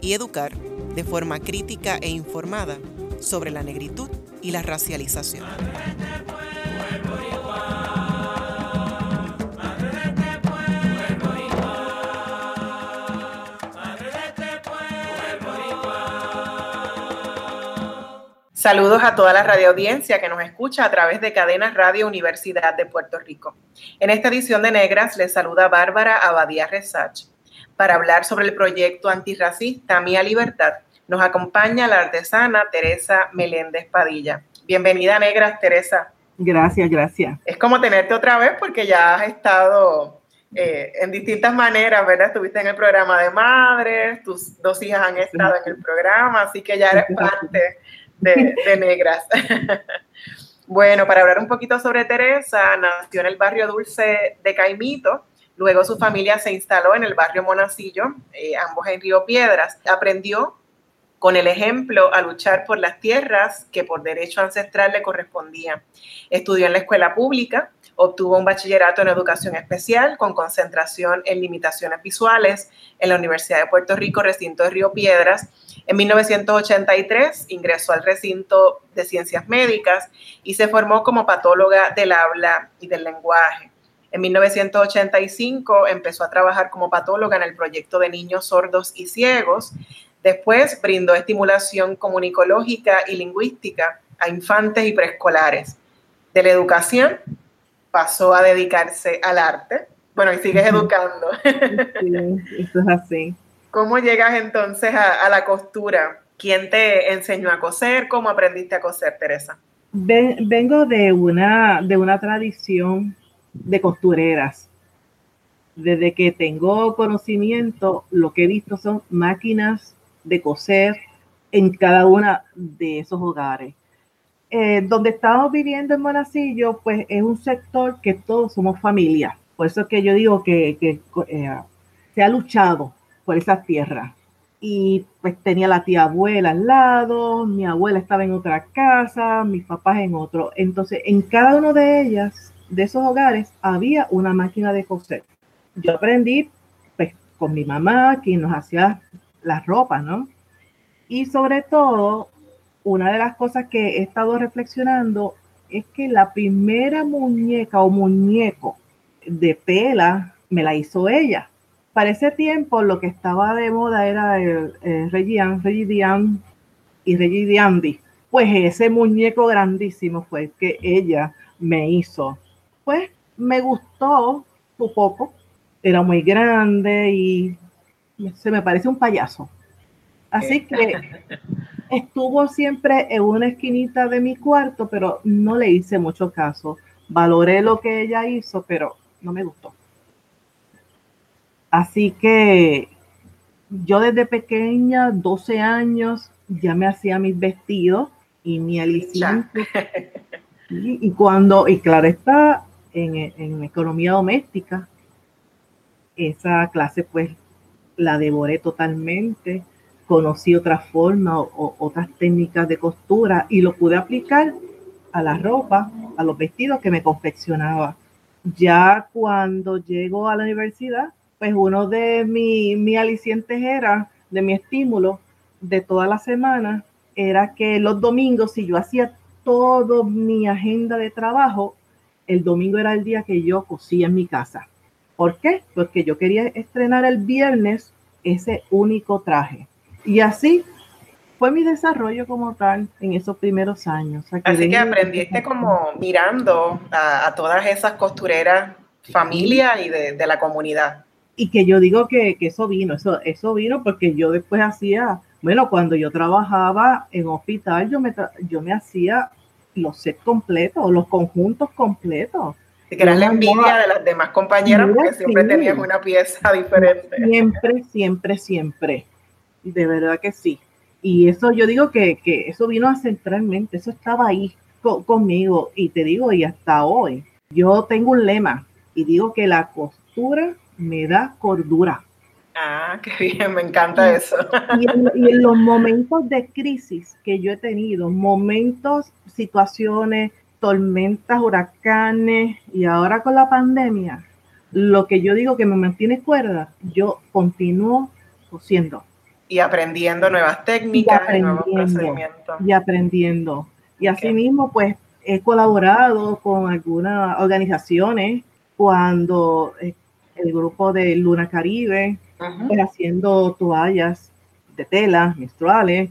y educar de forma crítica e informada sobre la negritud y la racialización. Saludos a toda la radioaudiencia que nos escucha a través de Cadenas Radio Universidad de Puerto Rico. En esta edición de Negras les saluda Bárbara Abadía Resach para hablar sobre el proyecto antirracista Mía Libertad. Nos acompaña la artesana Teresa Meléndez Padilla. Bienvenida, Negras, Teresa. Gracias, gracias. Es como tenerte otra vez porque ya has estado eh, en distintas maneras, ¿verdad? Estuviste en el programa de madres, tus dos hijas han estado en el programa, así que ya eres parte de, de Negras. bueno, para hablar un poquito sobre Teresa, nació en el barrio Dulce de Caimito, Luego su familia se instaló en el barrio Monacillo, eh, ambos en Río Piedras. Aprendió con el ejemplo a luchar por las tierras que por derecho ancestral le correspondían. Estudió en la escuela pública, obtuvo un bachillerato en educación especial con concentración en limitaciones visuales en la Universidad de Puerto Rico, recinto de Río Piedras. En 1983 ingresó al recinto de ciencias médicas y se formó como patóloga del habla y del lenguaje. En 1985 empezó a trabajar como patóloga en el proyecto de niños sordos y ciegos. Después brindó estimulación comunicológica y lingüística a infantes y preescolares. De la educación pasó a dedicarse al arte. Bueno, y sigues educando. Sí, eso es así. ¿Cómo llegas entonces a, la costura? ¿Quién te enseñó a coser? ¿Cómo aprendiste a coser, Teresa? vengo de una, de una tradición de costureras. Desde que tengo conocimiento, lo que he visto son máquinas de coser en cada una de esos hogares. Eh, donde estamos viviendo en Monacillo, pues es un sector que todos somos familia. Por eso es que yo digo que, eh, se ha luchado por esas tierras. Y pues tenía la tía abuela al lado, mi abuela estaba en otra casa, mis papás en otro. Entonces, en cada una de ellas de esos hogares había una máquina de coser. Yo aprendí pues, con mi mamá, quien nos hacía las ropas, ¿no? Y sobre todo, una de las cosas que he estado reflexionando es que la primera muñeca o muñeco de tela me la hizo ella. Para ese tiempo lo que estaba de moda era el, el Regian, Regidian y Regidiandi. Pues ese muñeco grandísimo fue que ella me hizo pues me gustó un poco. Era muy grande y se me parece un payaso. Así que estuvo siempre en una esquinita de mi cuarto, pero no le hice mucho caso. Valoré lo que ella hizo, pero no me gustó. Así que yo desde pequeña, 12 años, ya me hacía mis vestidos y mi aliciente. Y, y cuando, y claro está, en, economía doméstica. Esa clase pues la devoré totalmente, conocí otras formas o, otras técnicas de costura y lo pude aplicar a la ropa, a los vestidos que me confeccionaba. Ya cuando llego a la universidad, pues uno de mis mi alicientes era, de mi estímulo de toda la semana, era que los domingos, si yo hacía toda mi agenda de trabajo, el domingo era el día que yo cosía en mi casa. ¿Por qué? Porque yo quería estrenar el viernes ese único traje. Y así fue mi desarrollo como tal en esos primeros años. así que aprendiste como mirando a, todas esas costureras, familia y de, la comunidad. Y que yo digo que, eso vino, eso, eso vino porque yo después hacía, bueno, cuando yo trabajaba en hospital, yo me, yo me hacía los sets completos, los conjuntos completos. Y que era la envidia de las demás compañeras porque siempre tenían una pieza diferente. Siempre, siempre, siempre. de verdad que sí. Y eso yo digo que, que eso vino a centralmente, eso estaba ahí conmigo y te digo, y hasta hoy, yo tengo un lema y digo que la costura me da cordura. Ah, qué bien, me encanta eso. Y en, los momentos de crisis que yo he tenido, momentos, situaciones, tormentas, huracanes y ahora con la pandemia, lo que yo digo que me mantiene cuerda, yo continúo cosiendo. Y aprendiendo nuevas técnicas, y, nuevos procedimientos. Y aprendiendo. Y asimismo, pues he colaborado con algunas organizaciones cuando eh, el grupo de Luna Caribe, pues, haciendo toallas de tela menstruales,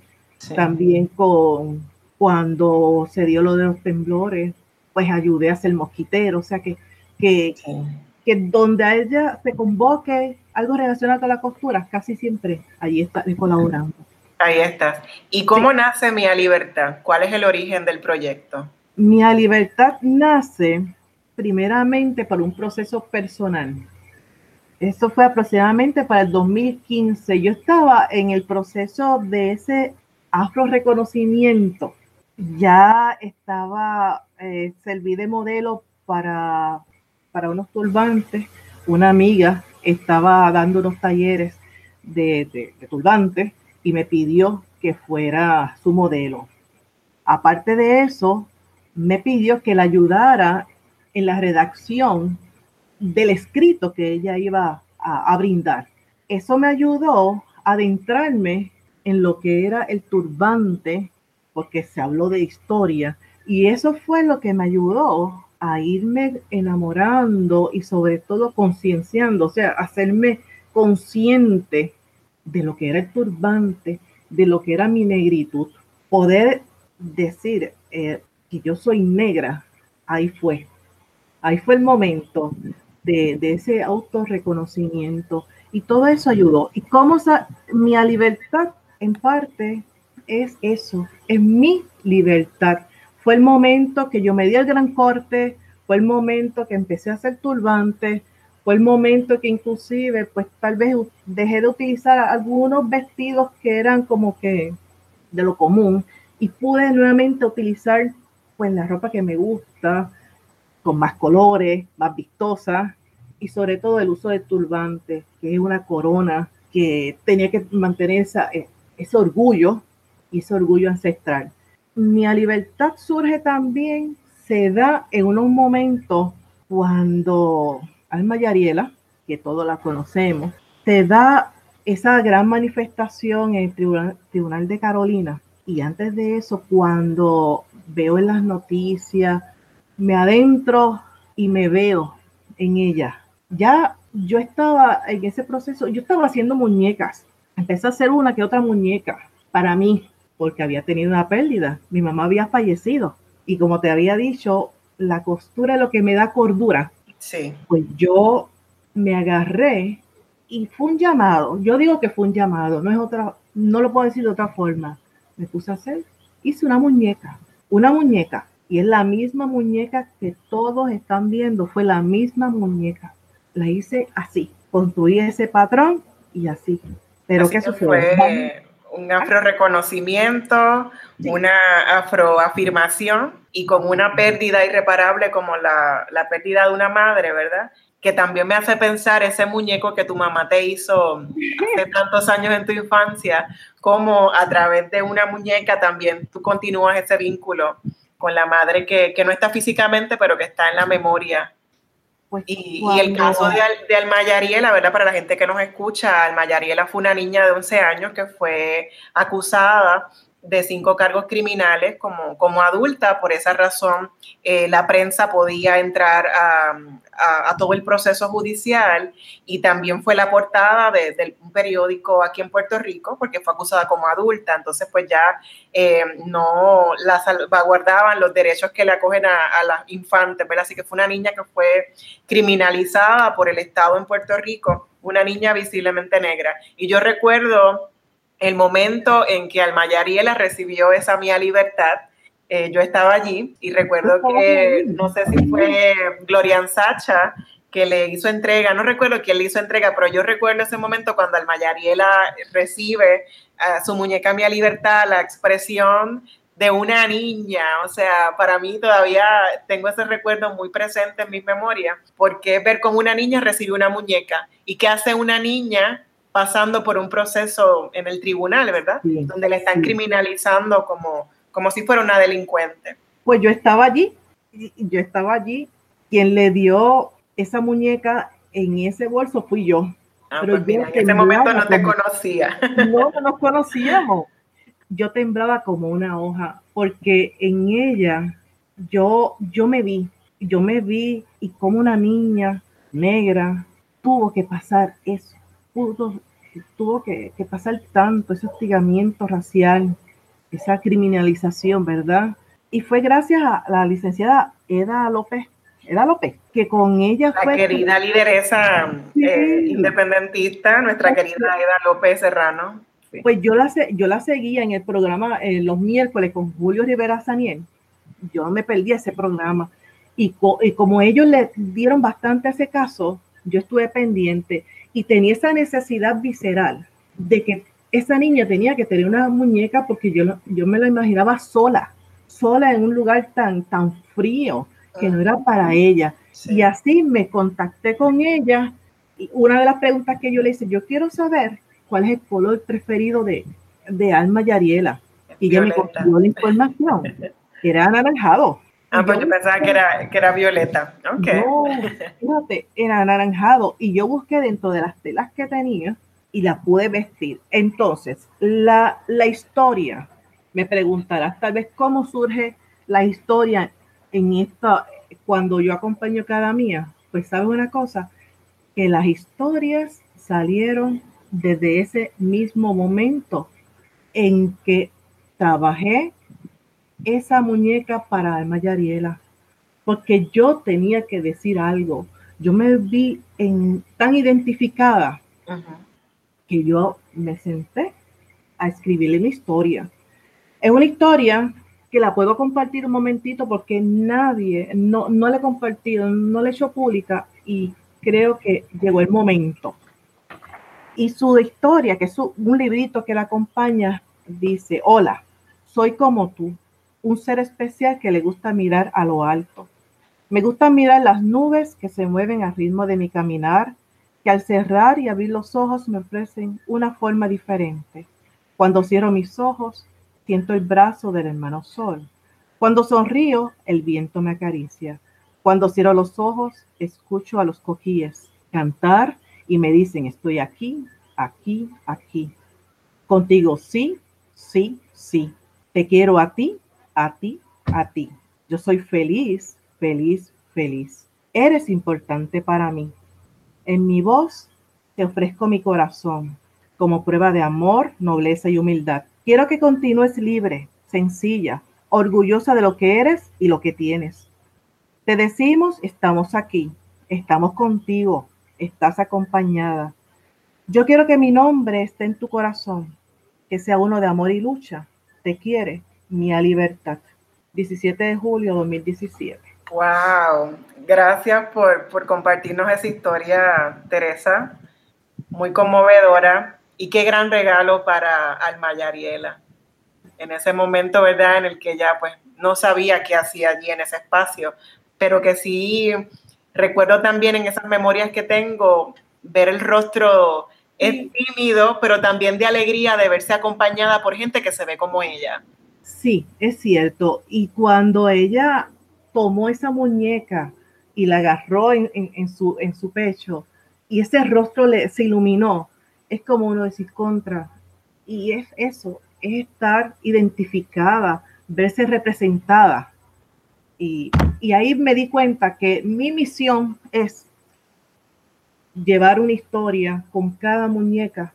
también con cuando se dio lo de los temblores, pues ayudé a hacer mosquitero, o sea que, que, que donde a ella se convoque algo relacionado a la costura, casi siempre allí está colaborando. Ahí estás. ¿Y cómo nace Mía Libertad? ¿Cuál es el origen del proyecto? Mía Libertad nace primeramente por un proceso personal. Eso fue aproximadamente para el 2015. Yo estaba en el proceso de ese afro reconocimiento. Ya estaba, eh, serví de modelo para, para unos turbantes. Una amiga estaba dando unos talleres de, de, turbantes y me pidió que fuera su modelo. Aparte de eso, me pidió que la ayudara en la redacción del escrito que ella iba a, brindar. Eso me ayudó a adentrarme en lo que era el turbante, porque se habló de historia, y eso fue lo que me ayudó a irme enamorando y sobre todo concienciando, o sea, hacerme consciente de lo que era el turbante, de lo que era mi negritud, poder decir eh, que yo soy negra, ahí fue, ahí fue el momento de, de ese autorreconocimiento y todo eso ayudó. Y cómo mi libertad en parte es eso, es mi libertad fue el momento que yo me di el gran corte, fue el momento que empecé a hacer turbante, fue el momento que inclusive, pues tal vez dejé de utilizar algunos vestidos que eran como que de lo común y pude nuevamente utilizar pues la ropa que me gusta, con más colores, más vistosa y sobre todo el uso de turbante, que es una corona que tenía que mantener esa, eh, ese orgullo y ese orgullo ancestral mi libertad surge también, se da en unos momentos cuando Alma Yariela, que todos la conocemos, se da esa gran manifestación en el Tribunal, Tribunal de Carolina. Y antes de eso, cuando veo en las noticias, me adentro y me veo en ella. Ya yo estaba en ese proceso, yo estaba haciendo muñecas. Empecé a hacer una que otra muñeca para mí, porque había tenido una pérdida. Mi mamá había fallecido. Y como te había dicho, la costura es lo que me da cordura. Sí. Pues yo me agarré y fue un llamado. Yo digo que fue un llamado, no es otra, no lo puedo decir de otra forma. Me puse a hacer, hice una muñeca, una muñeca. Y es la misma muñeca que todos están viendo, fue la misma muñeca. La hice así, construí ese patrón y así. Pero ¿qué Fue un afro reconocimiento, una afroafirmación y con una pérdida irreparable como la, la, pérdida de una madre, ¿verdad? Que también me hace pensar ese muñeco que tu mamá te hizo hace tantos años en tu infancia, como a través de una muñeca también tú continúas ese vínculo con la madre que, que no está físicamente, pero que está en la memoria pues, y, el caso de, de ¿verdad? Para la gente que nos escucha, Alma Yariela fue una niña de 11 años que fue acusada de cinco cargos criminales como, como adulta. Por esa razón, eh, la prensa podía entrar a, todo el proceso judicial y también fue la portada de, un periódico aquí en Puerto Rico porque fue acusada como adulta. Entonces, pues ya eh, no la salvaguardaban los derechos que le acogen a, a las infantes. Así que fue una niña que fue criminalizada por el Estado en Puerto Rico, una niña visiblemente negra. Y yo recuerdo el momento en que Alma Yariela recibió esa mía libertad, eh, yo estaba allí y recuerdo que, no sé si fue Glorian Sacha, que le hizo entrega, no recuerdo quién le hizo entrega, pero yo recuerdo ese momento cuando Almayariela recibe a su muñeca Mía Libertad, la expresión de una niña, o sea, para mí todavía tengo ese recuerdo muy presente en mi memoria, porque ver cómo una niña recibe una muñeca y qué hace una niña pasando por un proceso en el tribunal, ¿verdad? Donde le están criminalizando como, como si fuera una delincuente. Pues yo estaba allí, yo estaba allí, quien le dio esa muñeca en ese bolso fui yo. Ah, pero pues en ese momento no te conocía. No, no nos conocíamos yo temblaba como una hoja, porque en ella yo, yo me vi, yo me vi y como una niña negra tuvo que pasar eso, tuvo que, pasar tanto, ese hostigamiento racial, esa criminalización, ¿verdad? Y fue gracias a la licenciada Eda López, Eda López, que con ella la querida lideresa eh, independentista, nuestra querida Eda López Serrano. Pues yo la, yo la seguía en el programa eh, los miércoles con Julio Rivera Saniel. Yo no me perdí ese programa. Y, como ellos le dieron bastante a ese caso, yo estuve pendiente y tenía esa necesidad visceral de que esa niña tenía que tener una muñeca porque yo, yo me la imaginaba sola, sola en un lugar tan, tan frío que no era para ella. Y así me contacté con ella y una de las preguntas que yo le hice, yo quiero saber cuál es el color preferido de, de Alma Yariela. Y ella me contó la información. Era anaranjado. Ah, pues yo pensaba que era, que era violeta. Okay. No, fíjate, era anaranjado. Y yo busqué dentro de las telas que tenía y la pude vestir. Entonces, la, la historia, me preguntarás tal vez cómo surge la historia en esta, cuando yo acompaño cada mía. Pues sabes una cosa, que las historias salieron desde ese mismo momento en que trabajé esa muñeca para Alma Yariela, porque yo tenía que decir algo. Yo me vi en, tan identificada que yo me senté a escribirle mi historia. Es una historia que la puedo compartir un momentito porque nadie, no, no la he compartido, no la he hecho pública y creo que llegó el momento. Y su historia, que es un librito que la acompaña, dice, hola, soy como tú, un ser especial que le gusta mirar a lo alto. Me gusta mirar las nubes que se mueven al ritmo de mi caminar, que al cerrar y abrir los ojos me ofrecen una forma diferente. Cuando cierro mis ojos, siento el brazo del hermano sol. Cuando sonrío, el viento me acaricia. Cuando cierro los ojos, escucho a los coquíes cantar y me dicen, estoy aquí, aquí, aquí. Contigo sí, sí, sí. Te quiero a ti, a ti, a ti. Yo soy feliz, feliz, feliz. Eres importante para mí. En mi voz te ofrezco mi corazón como prueba de amor, nobleza y humildad. Quiero que continúes libre, sencilla, orgullosa de lo que eres y lo que tienes. Te decimos, estamos aquí, estamos contigo, estás acompañada. Yo quiero que mi nombre esté en tu corazón, que sea uno de amor y lucha. Te quiere, Mía Libertad. 17 de julio de 2017. Wow, gracias por, por compartirnos esa historia, Teresa. Muy conmovedora y qué gran regalo para Alma Yariela. En ese momento, ¿verdad? En el que ella pues no sabía qué hacía allí en ese espacio, pero que sí Recuerdo también en esas memorias que tengo ver el rostro es tímido, pero también de alegría de verse acompañada por gente que se ve como ella. Sí, es cierto. Y cuando ella tomó esa muñeca y la agarró en, su, en su pecho y ese rostro le, se iluminó, es como uno decir contra. Y es eso, es estar identificada, verse representada. Y, ahí me di cuenta que mi misión es llevar una historia con cada muñeca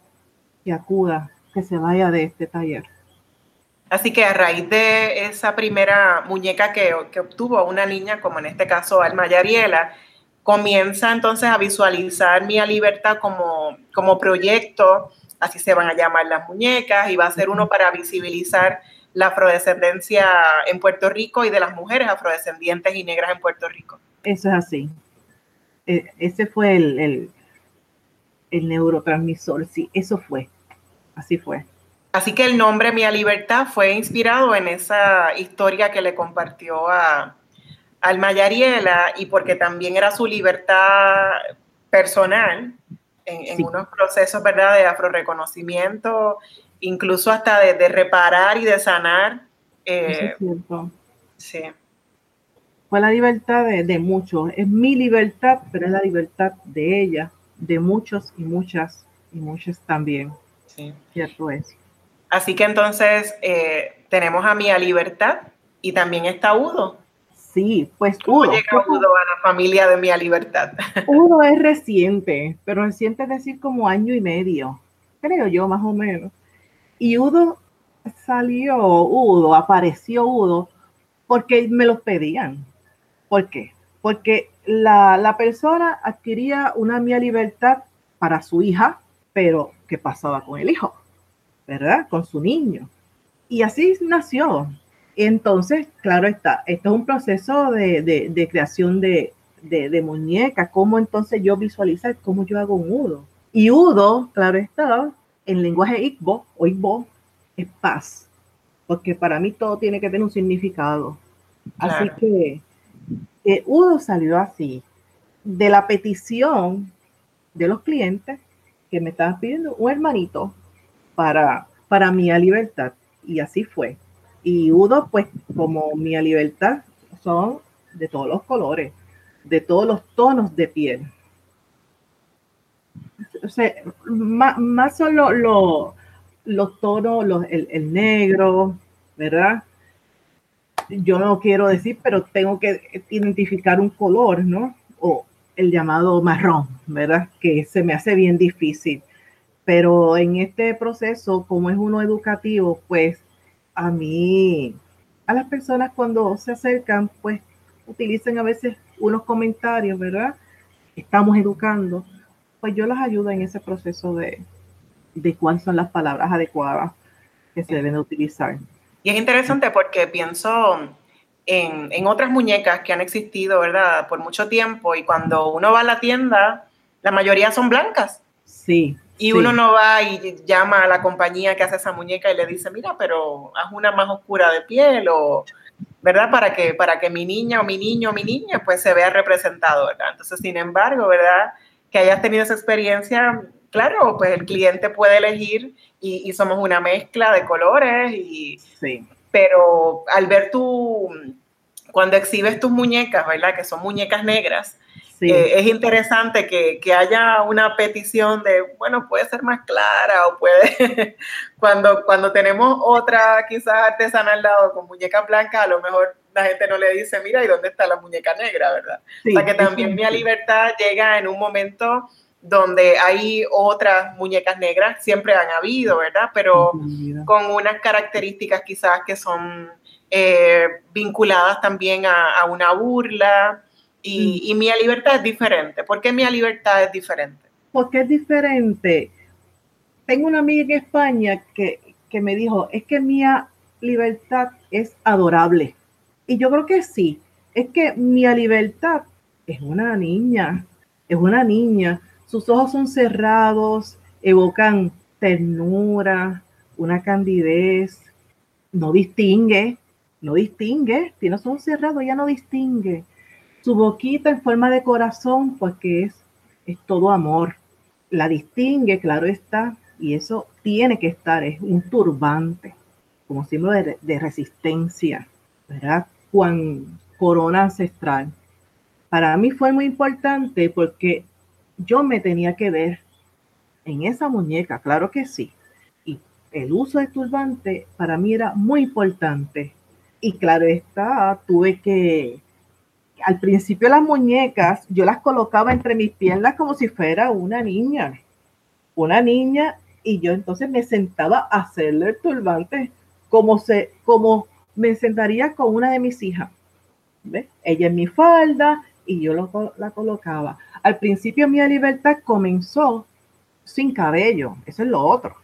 que acuda, que se vaya de este taller. Así que a raíz de esa primera muñeca que, obtuvo una niña, como en este caso Alma Yariela, comienza entonces a visualizar Mía Libertad como, como proyecto, así se van a llamar las muñecas, y va a ser uno para visibilizar la afrodescendencia en Puerto Rico y de las mujeres afrodescendientes y negras en Puerto Rico. Eso es así. E, ese fue el, el, el neurotransmisor, sí, eso fue, así fue. Así que el nombre Mía Libertad fue inspirado en esa historia que le compartió a Alma Yariela y porque también era su libertad personal en, unos procesos, ¿verdad?, de afroreconocimiento, incluso hasta de, reparar y de sanar. Eh, sí. Fue la libertad de, de muchos. Es mi libertad, pero es la libertad de ella, de muchos y muchas, y muchas también. Sí. Cierto es. Así que entonces eh, tenemos a Mía Libertad y también está Udo. Sí, pues ¿Cómo Udo. llega Udo a la familia de Mía Libertad? Udo es reciente, pero reciente es decir como año y medio, creo yo más o menos. Y Udo salió, Udo, apareció Udo, porque me lo pedían. ¿Por qué? Porque la, la persona adquiría una Mía Libertad para su hija, pero ¿qué pasaba con el hijo? ¿Verdad? Con su niño. Y así nació. Entonces, claro está, esto es un proceso de, creación de, de, muñecas, cómo entonces yo visualizar cómo yo hago un Udo. Y Udo, claro está, en lenguaje Igbo o Igbo, es paz, porque para mí todo tiene que tener un significado. Así que Udo salió así, de la petición de los clientes que me estaban pidiendo un hermanito para, para Libertad. Y así fue. Y Udo, pues como Mía Libertad, son de todos los colores, de todos los tonos de piel. O sea, más, son los tonos, los, el, el, negro, ¿verdad? Yo no quiero decir, pero tengo que identificar un color, ¿no? O el llamado marrón, ¿verdad? Que se me hace bien difícil. Pero en este proceso, como es uno educativo, pues a mí, a las personas cuando se acercan, pues utilizan a veces unos comentarios, ¿verdad? Estamos educando, pues yo las ayudo en ese proceso de, de cuáles son las palabras adecuadas que se deben utilizar. Y es interesante porque pienso en, en, otras muñecas que han existido, ¿verdad? Por mucho tiempo y cuando uno va a la tienda, la mayoría son blancas. Sí. Y uno no va y llama a la compañía que hace esa muñeca y le dice, mira, pero haz una más oscura de piel o, ¿verdad? Para que, para que mi niña o mi niño o mi niña pues se vea representado, ¿verdad? Entonces, sin embargo, ¿verdad? Que hayas tenido esa experiencia, claro, pues el cliente puede elegir y, somos una mezcla de colores y... Sí. Pero al ver tú, cuando exhibes tus muñecas, ¿verdad? Que son muñecas negras, eh, es interesante que, que, haya una petición de, bueno, puede ser más clara o puede, cuando, cuando tenemos otra quizás artesana al lado con muñeca blanca, a lo mejor la gente no le dice, mira, ¿y dónde está la muñeca negra, verdad? o sea que también mi libertad llega en un momento donde hay otras muñecas negras, siempre han habido, ¿verdad? Pero con unas características quizás que son eh, vinculadas también a, a una burla, y, mm. mi libertad es diferente. ¿Por qué mi libertad es diferente? Porque es diferente. Tengo una amiga en España que, que me dijo, es que mi libertad es adorable. Y yo creo que sí. Es que mi libertad es una niña, es una niña. Sus ojos son cerrados, evocan ternura, una candidez, no distingue, no distingue, tiene los ojos cerrados, ya no distingue. Su boquita en forma de corazón, pues que es, es todo amor. La distingue, claro está, y eso tiene que estar, es un turbante, como símbolo de, resistencia, ¿verdad? Juan corona ancestral. Para mí fue muy importante porque yo me tenía que ver en esa muñeca, claro que sí. Y el uso de turbante para mí era muy importante. Y claro está, tuve que al principio las muñecas yo las colocaba entre mis piernas como si fuera una niña, una niña, y yo entonces me sentaba a hacerle el turbante como, se, como me sentaría con una de mis hijas. Ella en mi falda y yo lo, la colocaba. Al principio mi libertad comenzó sin cabello, eso es lo otro.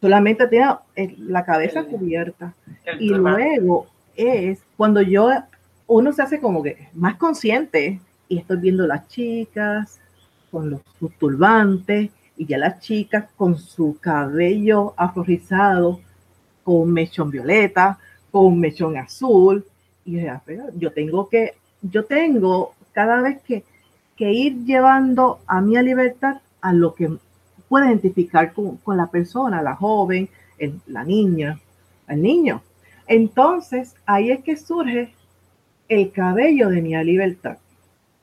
Solamente tenía la cabeza cubierta. y luego es cuando yo uno se hace como que más consciente y estoy viendo las chicas con los, sus turbantes y ya las chicas con su cabello afrorizado, con mechón violeta, con mechón azul. Y yo tengo que, yo tengo cada vez que, que ir llevando a mi libertad a lo que puede identificar con, con la persona, la joven, la niña, el niño. Entonces, ahí es que surge el cabello de mi libertad.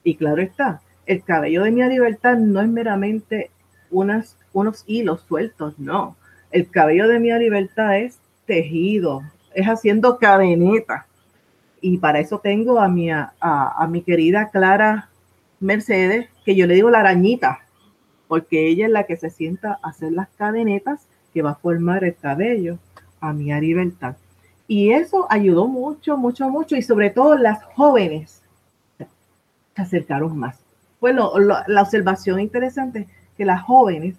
Y claro está, el cabello de mi libertad no es meramente unas, unos hilos sueltos, no. El cabello de mi libertad es tejido, es haciendo cadeneta. Y para eso tengo a mi, a, a mi querida Clara Mercedes, que yo le digo la arañita, porque ella es la que se sienta a hacer las cadenetas que va a formar el cabello a mi libertad. Y eso ayudó mucho, mucho, mucho. Y sobre todo las jóvenes se acercaron más. Bueno, la observación interesante que las jóvenes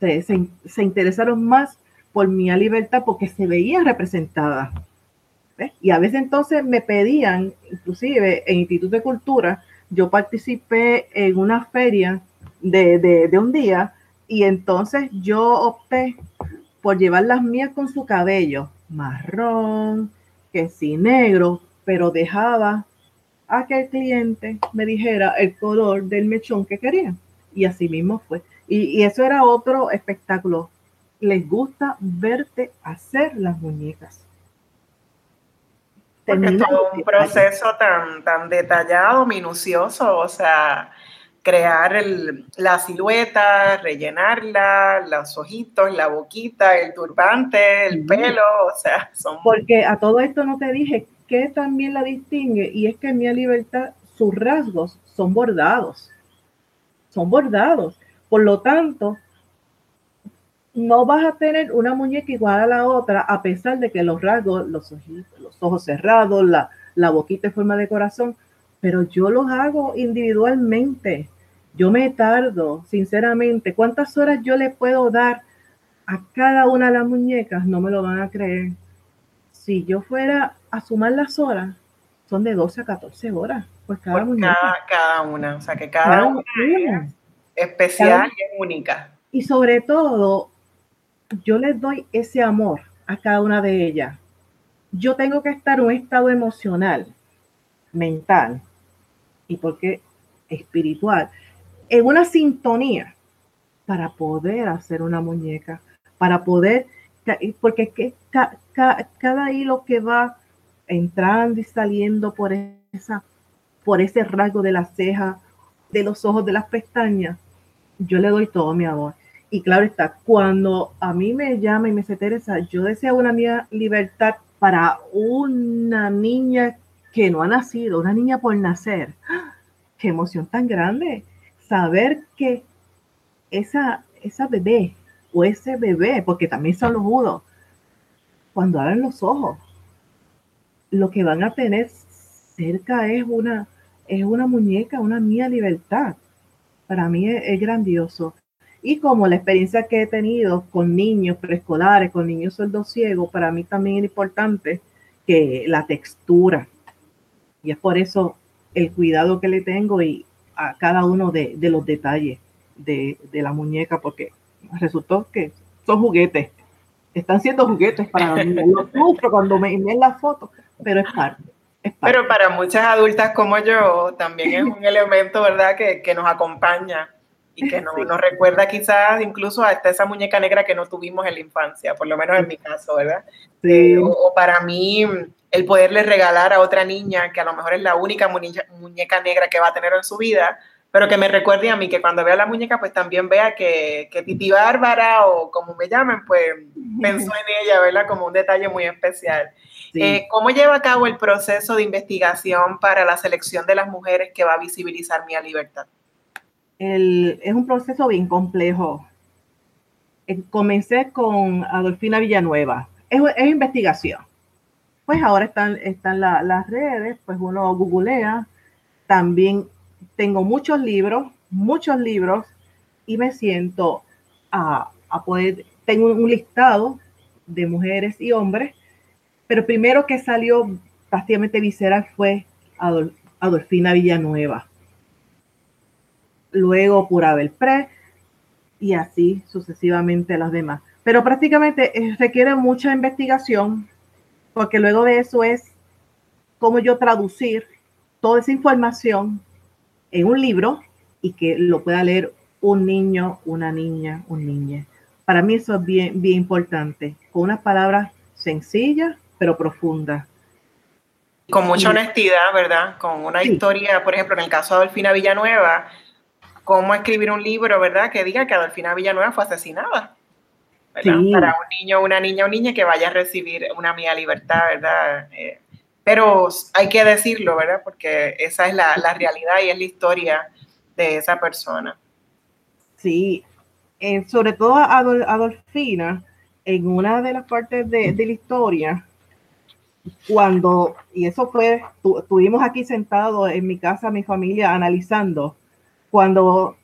se, se, interesaron más por mi libertad porque se veían representadas. Y a veces entonces me pedían, inclusive en Instituto de Cultura, yo participé en una feria de, de, de un día y entonces yo opté por llevar las mías con su cabello marrón, que sí negro, pero dejaba a que el cliente me dijera el color del mechón que quería. Y así mismo fue. Y, eso era otro espectáculo. Les gusta verte hacer las muñecas. Porque es todo un proceso tan, tan detallado, minucioso, o sea, crear el, la silueta, rellenarla, los ojitos, la boquita, el turbante, el pelo, o sea, son... Porque a todo esto no te dije que también la distingue y es que en mi libertad sus rasgos son bordados, son bordados. Por lo tanto, no vas a tener una muñeca igual a la otra a pesar de que los rasgos, los, ojitos, los ojos cerrados, la, la boquita en forma de corazón, pero yo los hago individualmente. Yo me tardo, sinceramente, ¿cuántas horas yo le puedo dar a cada una de las muñecas? No me lo van a creer. Si yo fuera a sumar las horas, son de 12 a 14 horas. Pues cada muñeca. Cada, una, o sea que cada, una, es especial y es única. Y sobre todo, yo les doy ese amor a cada una de ellas. Yo tengo que estar en un estado emocional, mental, y porque espiritual, en una sintonía para poder hacer una muñeca, para poder, porque que cada hilo que va entrando y saliendo por esa, por ese rasgo de la ceja, de los ojos, de las pestañas, yo le doy todo mi amor. Y claro está, cuando a mí me llama y me se interesa, yo deseo una mía libertad para una niña que no ha nacido, una niña por nacer. Qué emoción tan grande saber que esa, esa bebé o ese bebé, porque también son los judos, cuando abren los ojos, lo que van a tener cerca es una, es una muñeca, una mía libertad. Para mí es, grandioso. Y como la experiencia que he tenido con niños preescolares, con niños sordos ciegos, para mí también es importante que la textura, y es por eso el cuidado que le tengo y a cada uno de, los detalles de, la muñeca, porque resultó que son juguetes. Están siendo juguetes para mí. Lo sufro cuando me envían la foto, pero es parte. Pero para muchas adultas como yo, también es un elemento, ¿verdad?, que, que nos acompaña y que nos, nos recuerda quizás incluso hasta esa muñeca negra que no tuvimos en la infancia, por lo menos en mi caso, ¿verdad? Sí. Eh, o, para mí, el poderle regalar a otra niña, que a lo mejor es la única muñeca, negra que va a tener en su vida, pero que me recuerde a mí que cuando vea la muñeca, pues también vea que, que Titi Bárbara o como me llamen, pues pensó en ella, ¿verdad? Como un detalle muy especial. Eh, ¿Cómo lleva a cabo el proceso de investigación para la selección de las mujeres que va a visibilizar Mía Libertad? Es un proceso bien complejo. Eh, comencé con Adolfina Villanueva. Es, investigación. Pues ahora están, están las redes, pues uno googlea. También tengo muchos libros, muchos libros, y me siento a, poder, tengo un listado de mujeres y hombres, pero primero que salió prácticamente visceral fue Adolfina Villanueva luego Purabel Pre y así sucesivamente las demás. Pero prácticamente eh, requiere mucha investigación porque luego de eso es cómo yo traducir toda esa información en un libro y que lo pueda leer un niño, una niña, un niño. Para mí eso es bien, bien importante, con unas palabras sencillas pero profundas. Con mucha honestidad, ¿verdad? Con una historia, por ejemplo, en el caso de Adolfina Villanueva, cómo escribir un libro, ¿verdad? Que diga que Adolfina Villanueva fue asesinada. Para un niño, una niña, un niño que vaya a recibir una mía libertad, ¿verdad? Eh, pero hay que decirlo, ¿verdad? Porque esa es la, la realidad y es la historia de esa persona. Sí, eh, sobre todo Adolfina, en una de las partes de, de la historia, cuando, y eso fue, estuvimos aquí sentados en mi casa, mi familia, analizando, cuando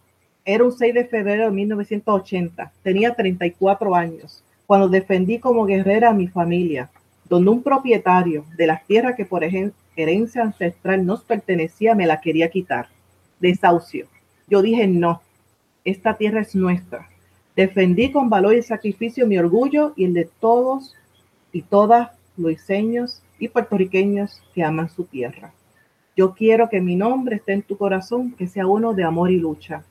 era un 6 de febrero de 1980, tenía 34 años, cuando defendí como guerrera a mi familia, donde un propietario de las tierras que por herencia ancestral nos pertenecía me la quería quitar, desahucio. Yo dije, no, esta tierra es nuestra. Defendí con valor y sacrificio mi orgullo y el de todos y todas luiseños y puertorriqueños que aman su tierra. Yo quiero que mi nombre esté en tu corazón, que sea uno de amor y lucha.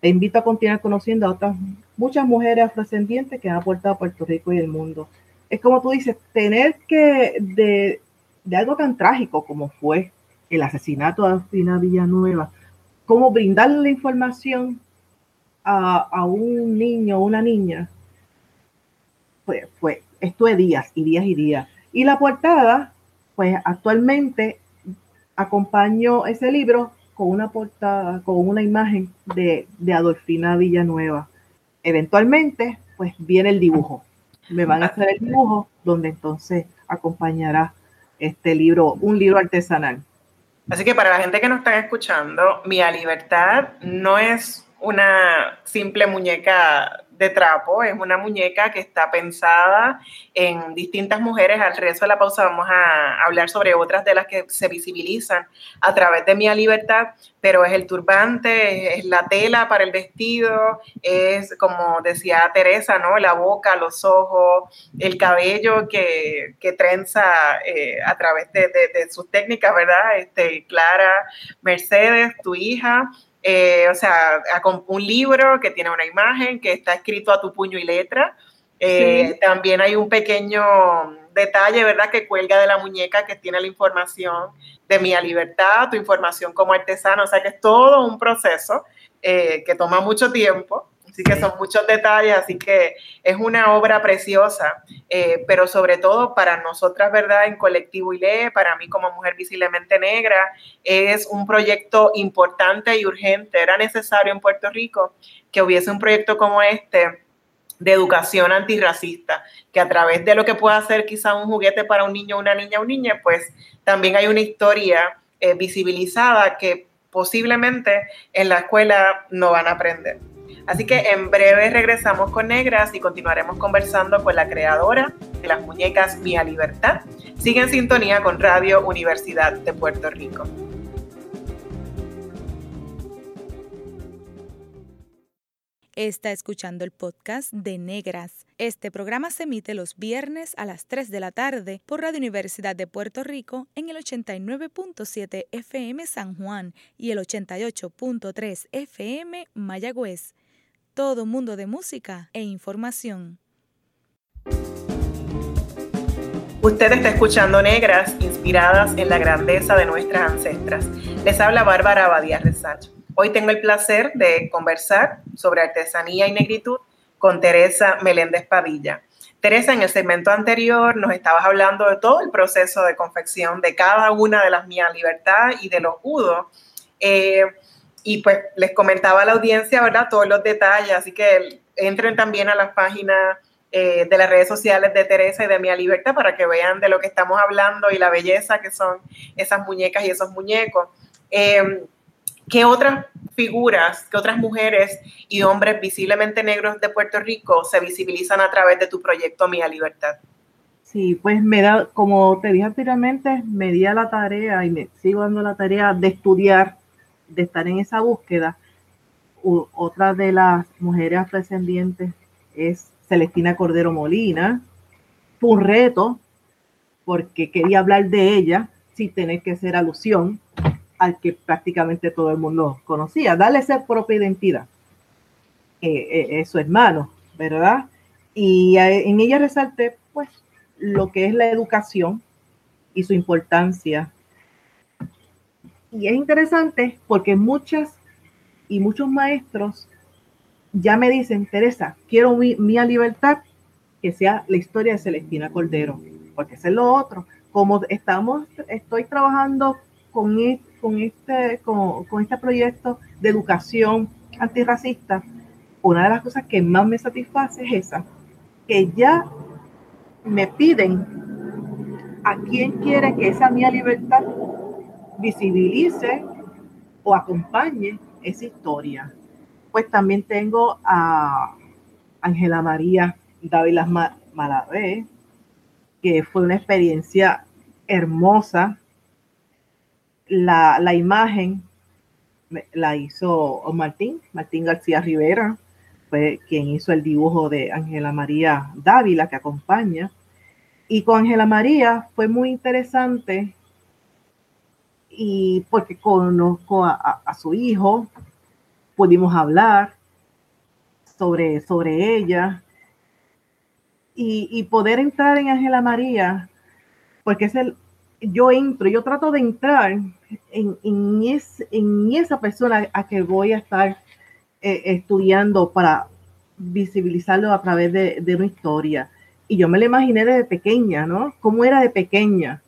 Te invito a continuar conociendo a otras muchas mujeres afrodescendientes que han aportado a Puerto Rico y el mundo. Es como tú dices, tener que de, de algo tan trágico como fue el asesinato de Alfina Villanueva, como brindarle la información a, a un niño o una niña, fue, esto de días y días y días. Y la portada, pues actualmente acompaño ese libro con una portada, con una imagen de, de Adolfina Villanueva. Eventualmente, pues viene el dibujo. Me van a hacer el dibujo donde entonces acompañará este libro, un libro artesanal. Así que para la gente que nos está escuchando, Mía Libertad no es una simple muñeca de trapo, es una muñeca que está pensada en distintas mujeres. Al resto de la pausa vamos a hablar sobre otras de las que se visibilizan a través de Mía Libertad, pero es el turbante, es la tela para el vestido, es como decía Teresa, ¿no? La boca, los ojos, el cabello que, que trenza eh, a través de, de, sus técnicas, ¿verdad? Este, Clara Mercedes, tu hija, eh, o sea, un libro que tiene una imagen que está escrito a tu puño y letra. Eh, también hay un pequeño detalle, ¿verdad?, que cuelga de la muñeca que tiene la información de Mía Libertad, tu información como artesano. O sea, que es todo un proceso eh, que toma mucho tiempo Así que son muchos detalles, así que es una obra preciosa, eh, pero sobre todo para nosotras, ¿verdad? En Colectivo ILE, para mí como mujer visiblemente negra, es un proyecto importante y urgente. Era necesario en Puerto Rico que hubiese un proyecto como este de educación antirracista, que a través de lo que pueda ser quizá un juguete para un niño, una niña, un niño, pues también hay una historia eh, visibilizada que posiblemente en la escuela no van a aprender. Así que en breve regresamos con Negras y continuaremos conversando con la creadora de las muñecas Mía Libertad. Sigue en sintonía con Radio Universidad de Puerto Rico. Está escuchando el podcast de Negras. Este programa se emite los viernes a las 3 de la tarde por Radio Universidad de Puerto Rico en el 89.7 FM San Juan y el 88.3 FM Mayagüez todo mundo de música e información. Usted está escuchando Negras, inspiradas en la grandeza de nuestras ancestras. Les habla Bárbara Abadía Resach. Hoy tengo el placer de conversar sobre artesanía y negritud con Teresa Meléndez Padilla. Teresa, en el segmento anterior nos estabas hablando de todo el proceso de confección de cada una de las mías libertad y de los udos. Eh, y pues les comentaba a la audiencia, ¿verdad? Todos los detalles, así que entren también a las páginas eh, de las redes sociales de Teresa y de Mia Libertad para que vean de lo que estamos hablando y la belleza que son esas muñecas y esos muñecos. Eh, ¿Qué otras figuras, qué otras mujeres y hombres visiblemente negros de Puerto Rico se visibilizan a través de tu proyecto Mía Libertad? Sí, pues me da, como te dije anteriormente, me di a la tarea y me sigo dando la tarea de estudiar de estar en esa búsqueda otra de las mujeres afrodescendientes es Celestina Cordero Molina. Fue un reto porque quería hablar de ella sin tener que hacer alusión al que prácticamente todo el mundo conocía, darle esa propia identidad, eh, eh, es su hermano, ¿verdad? Y en ella resalté, pues, lo que es la educación y su importancia. Y es interesante porque muchas y muchos maestros ya me dicen, Teresa, quiero mi, mi libertad que sea la historia de Celestina Cordero, porque es lo otro. Como estamos, estoy trabajando con, e, con, este, con, con este proyecto de educación antirracista, una de las cosas que más me satisface es esa, que ya me piden a quién quiere que esa mía libertad visibilice o acompañe esa historia. Pues también tengo a Ángela María Dávila Malavé, que fue una experiencia hermosa. La, la imagen la hizo Martín, Martín García Rivera, fue quien hizo el dibujo de Ángela María Dávila que acompaña. Y con Ángela María fue muy interesante y porque conozco a, su hijo, pudimos hablar sobre, sobre ella y, poder entrar en Ángela María, porque es el, yo entro, yo trato de entrar en, en, esa persona a que voy a estar eh, estudiando para visibilizarlo a través de, de, una historia. Y yo me lo imaginé desde pequeña, ¿no? ¿Cómo era de pequeña?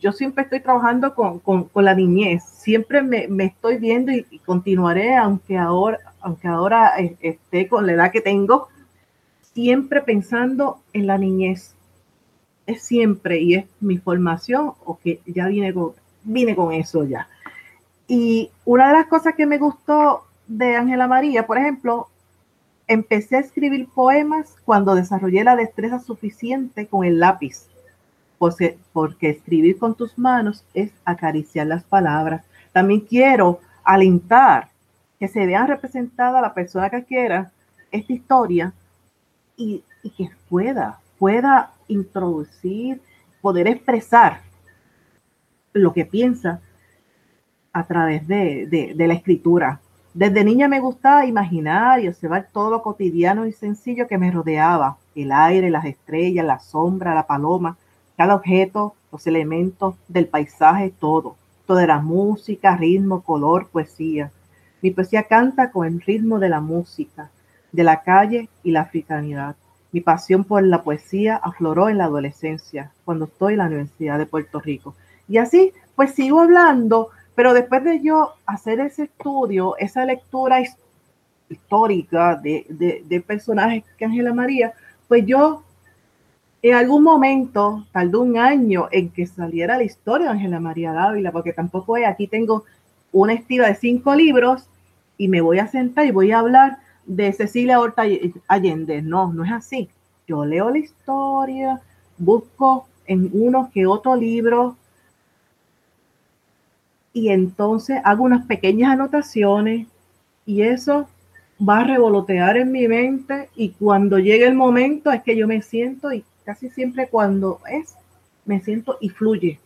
Yo siempre estoy trabajando con, con, la niñez, siempre me, me estoy viendo y, continuaré, aunque ahora, aunque ahora eh, esté con la edad que tengo, siempre pensando en la niñez. Es siempre, y es mi formación, o que ya vine con, vine con eso ya. Y una de las cosas que me gustó de Ángela María, por ejemplo, empecé a escribir poemas cuando desarrollé la destreza suficiente con el lápiz, porque, escribir con tus manos es acariciar las palabras. También quiero alentar que se vean representada la persona que quiera esta historia y, que pueda, pueda introducir, poder expresar lo que piensa a través de la escritura. Desde niña me gustaba imaginar y observar todo lo cotidiano y sencillo que me rodeaba, el aire, las estrellas, la sombra, la paloma, cada objeto, los elementos del paisaje, todo. Todo era música, ritmo, color, poesía. Mi poesía canta con el ritmo de la música, de la calle y la africanidad. Mi pasión por la poesía afloró en la adolescencia, cuando estoy en la Universidad de Puerto Rico. Y así, pues sigo hablando pero después de yo hacer ese estudio, esa lectura histórica de, de, personajes que Ángela María, pues yo en algún momento, tardó un año en que saliera la historia de Ángela María Dávila, porque tampoco es, aquí tengo una estiva de cinco libros y me voy a sentar y voy a hablar de Cecilia Horta Allende. No, no es así. Yo leo la historia, busco en uno que otro libro y entonces hago unas pequeñas anotaciones y eso va a revolotear en mi mente y cuando llegue el momento es que yo me siento y casi siempre cuando es, me siento y fluye.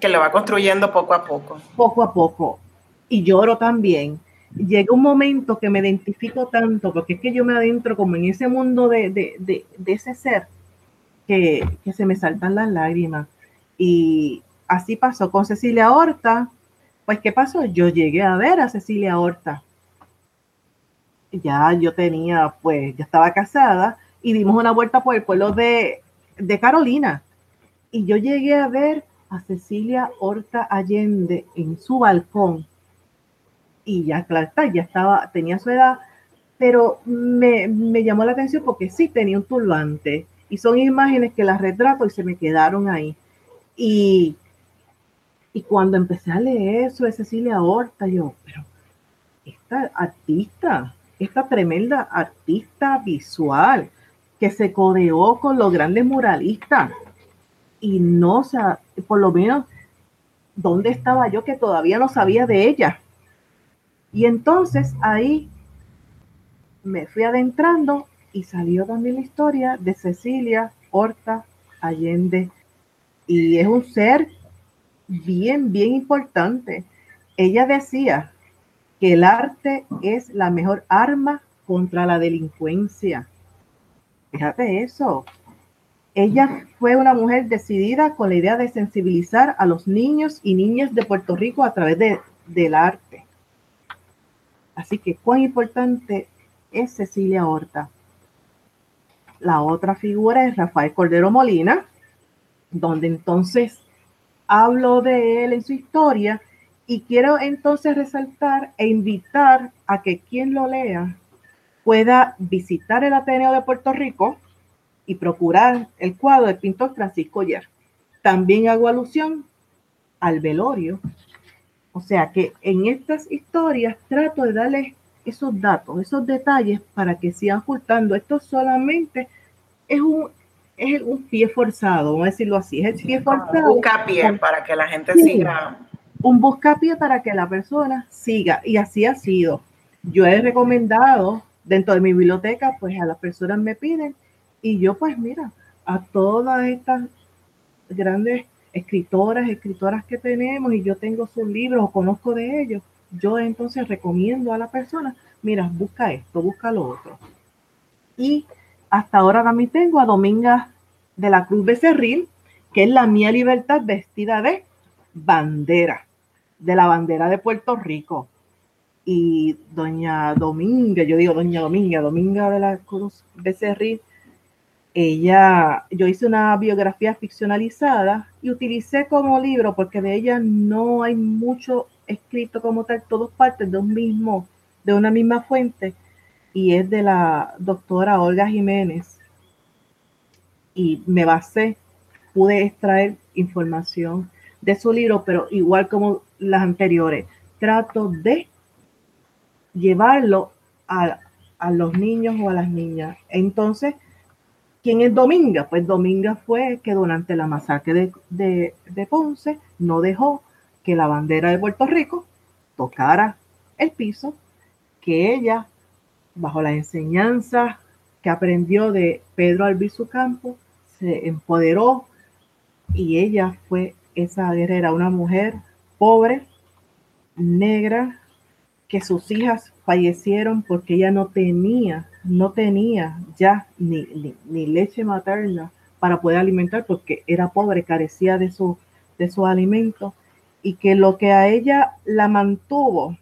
Que lo va construyendo poco a poco. Poco a poco. Y lloro también. Llega un momento que me identifico tanto, porque es que yo me adentro como en ese mundo de, de, de, de ese ser, que, que se me saltan las lágrimas. Y así pasó con Cecilia Horta, pues, ¿qué pasó? Yo llegué a ver a Cecilia Horta. Ya yo tenía, pues, ya estaba casada y dimos una vuelta por el pueblo de, Carolina. Y yo llegué a ver a Cecilia Horta Allende en su balcón. Y ya, claro ya estaba, tenía su edad, pero me, me, llamó la atención porque sí tenía un turbante. Y son imágenes que las retrato y se me quedaron ahí. Y y cuando empecé a leer eso de Cecilia Horta, yo, pero esta artista, esta tremenda artista visual que se codeó con los grandes muralistas y no, o por lo menos, ¿dónde estaba yo que todavía no sabía de ella? Y entonces ahí me fui adentrando y salió también la historia de Cecilia Horta Allende. Y es un ser bien, bien importante. Ella decía que el arte es la mejor arma contra la delincuencia. Fíjate eso. Ella fue una mujer decidida con la idea de sensibilizar a los niños y niñas de Puerto Rico a través de, del arte. Así que cuán importante es Cecilia Horta. La otra figura es Rafael Cordero Molina, donde entonces hablo de él en su historia y quiero entonces resaltar e invitar a que quien lo lea pueda visitar el Ateneo de Puerto Rico y procurar el cuadro del pintor Francisco Yer. También hago alusión al velorio. O sea que en estas historias trato de darles esos datos, esos detalles para que sigan ocultando. Esto solamente es un, es un pie forzado, vamos a decirlo así, es el pie forzado. Un buscapié para que la gente siga. Un buscapié para que la persona siga. Y así ha sido. Yo he recomendado dentro de mi biblioteca, pues a las personas me piden y yo pues mira, a todas estas grandes escritoras, escritoras que tenemos y yo tengo sus libros o conozco de ellos, yo entonces recomiendo a la persona, mira, busca esto, busca lo otro. Y hasta ahora también tengo a Dominga de la Cruz Becerril, que es la mía libertad vestida de bandera, de la bandera de Puerto Rico y doña Dominga, yo digo doña Dominga, Dominga de la Cruz Becerril, ella, yo hice una biografía ficcionalizada y utilicé como libro, porque de ella no hay mucho escrito como tal, todos parten de un mismo, de una misma fuente, y es de la doctora Olga Jiménez. Y me basé, pude extraer información de su libro, pero igual como las anteriores, trato de llevarlo a, los niños o a las niñas. Entonces, ¿quién es Dominga? Pues Dominga fue que durante la masacre de, de, Ponce no dejó que la bandera de Puerto Rico tocara el piso, que ella, bajo la enseñanza que aprendió de Pedro Albizu Campo, se empoderó y ella fue esa guerrera, una mujer pobre, negra, que sus hijas fallecieron porque ella no tenía, no tenía ya ni, ni, leche materna para poder alimentar porque era pobre, carecía de su, de su alimento y que lo que a ella la mantuvo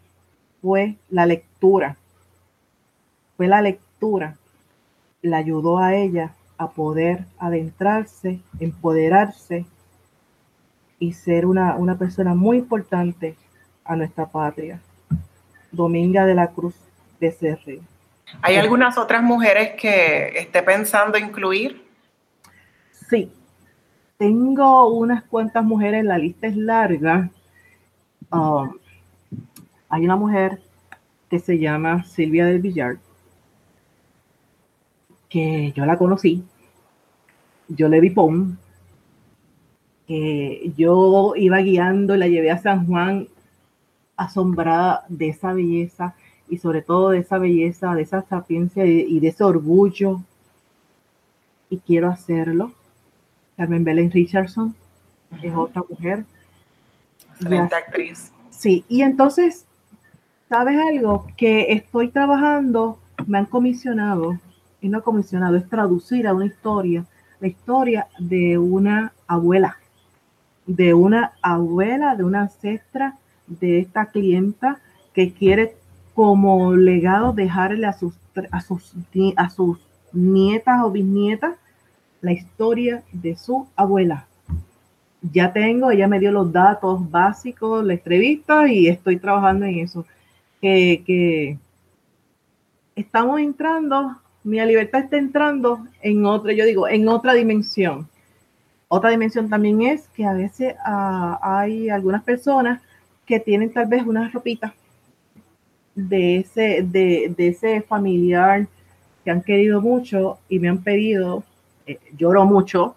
fue la lectura. Fue la lectura. La ayudó a ella a poder adentrarse, empoderarse y ser una, una persona muy importante a nuestra patria. Dominga de la Cruz Becerril. ¿Hay algunas otras mujeres que esté pensando incluir? Sí, tengo unas cuantas mujeres, la lista es larga. Um, hay una mujer que se llama Silvia del Villar, que yo la conocí, yo le vi pon, que yo iba guiando, la llevé a San Juan asombrada de esa belleza y sobre todo de esa belleza, de esa sapiencia y, de ese orgullo. Y quiero hacerlo. Carmen Belén Richardson es otra mujer. Excelente actriz. Sí, y entonces, ¿sabes algo? Que estoy trabajando, me han comisionado, y no comisionado, es traducir a una historia, la historia de una abuela, de una abuela, de una ancestra de esta clienta que quiere como legado dejarle a sus, a sus, a sus nietas o bisnietas la historia de su abuela. Ya tengo, ella me dio los datos básicos, la entrevista y estoy trabajando en eso. Que, estamos entrando, mi libertad está entrando en otra, yo digo, en otra dimensión. Otra dimensión también es que a veces ah, hay algunas personas que tienen tal vez una ropita de ese, de, ese familiar que han querido mucho y me han pedido, eh, lloro mucho,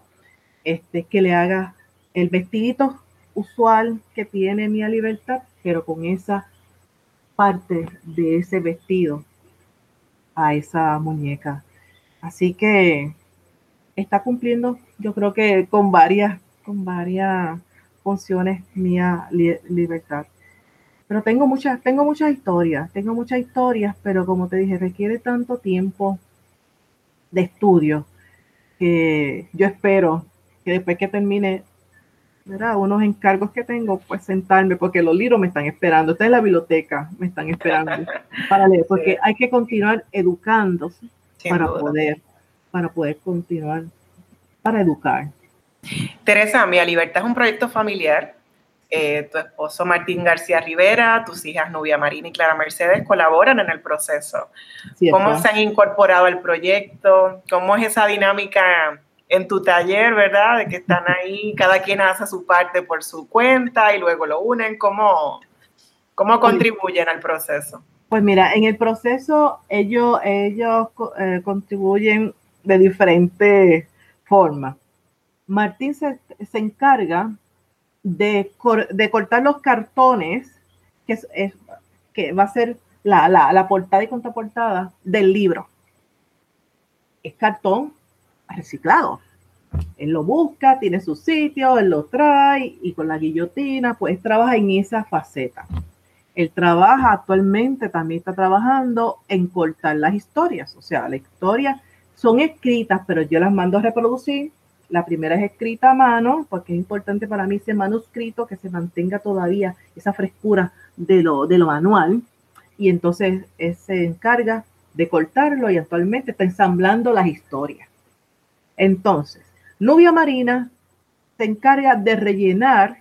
este, que le haga el vestidito usual que tiene Mía Libertad, pero con esa parte de ese vestido a esa muñeca. Así que está cumpliendo, yo creo que con varias, con varias funciones mía libertad. Pero tengo muchas, tengo muchas historias, tengo muchas historias, pero como te dije, requiere tanto tiempo de estudio que yo espero que después que termine ¿verdad? unos encargos que tengo, pues sentarme, porque los libros me están esperando, está en la biblioteca, me están esperando para leer, porque hay que continuar educándose para poder, para poder continuar, para educar. Teresa, Mía Libertad es un proyecto familiar. Eh, tu esposo Martín García Rivera, tus hijas Nubia Marina y Clara Mercedes colaboran en el proceso. ¿Cómo se han incorporado al proyecto? ¿Cómo es esa dinámica en tu taller, verdad? De que están ahí, cada quien hace su parte por su cuenta y luego lo unen. ¿Cómo, cómo contribuyen al proceso? Pues mira, en el proceso ellos, ellos eh, contribuyen de diferentes formas. Martín se, encarga de, cortar los cartones, que, es, que va a ser la, la, portada y contraportada del libro. Es cartón reciclado. Él lo busca, tiene su sitio, él lo trae y con la guillotina, pues trabaja en esa faceta. Él trabaja actualmente, también está trabajando en cortar las historias. O sea, las historias son escritas, pero yo las mando a reproducir. La primera es escrita a mano, porque es importante para mí ese manuscrito que se mantenga todavía esa frescura de lo, de lo manual. Y entonces él se encarga de cortarlo y actualmente está ensamblando las historias. Entonces, Nubia Marina se encarga de rellenar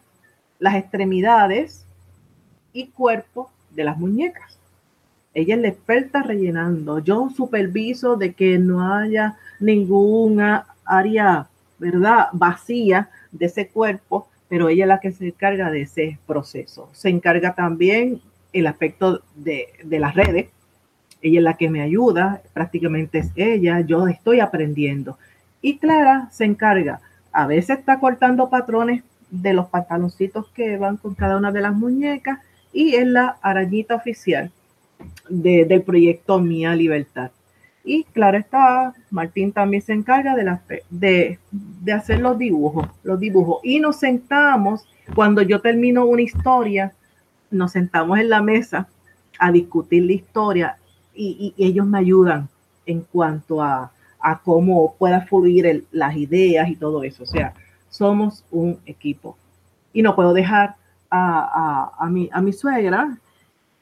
las extremidades y cuerpo de las muñecas. Ella es la experta rellenando. Yo superviso de que no haya ninguna área, ¿verdad?, vacía de ese cuerpo, pero ella es la que se encarga de ese proceso. Se encarga también el aspecto de, de las redes. Ella es la que me ayuda, prácticamente es ella. Yo estoy aprendiendo. Y Clara se encarga, a veces está cortando patrones de los pantaloncitos que van con cada una de las muñecas y es la arañita oficial del proyecto Mía Libertad. Y Clara está, Martín también se encarga de, de, de hacer los dibujos, los dibujos. Y nos sentamos, cuando yo termino una historia, nos sentamos en la mesa a discutir la historia y ellos me ayudan en cuanto a, a cómo pueda fluir las ideas y todo eso. O sea, somos un equipo. Y no puedo dejar a, a, mi, a mi suegra,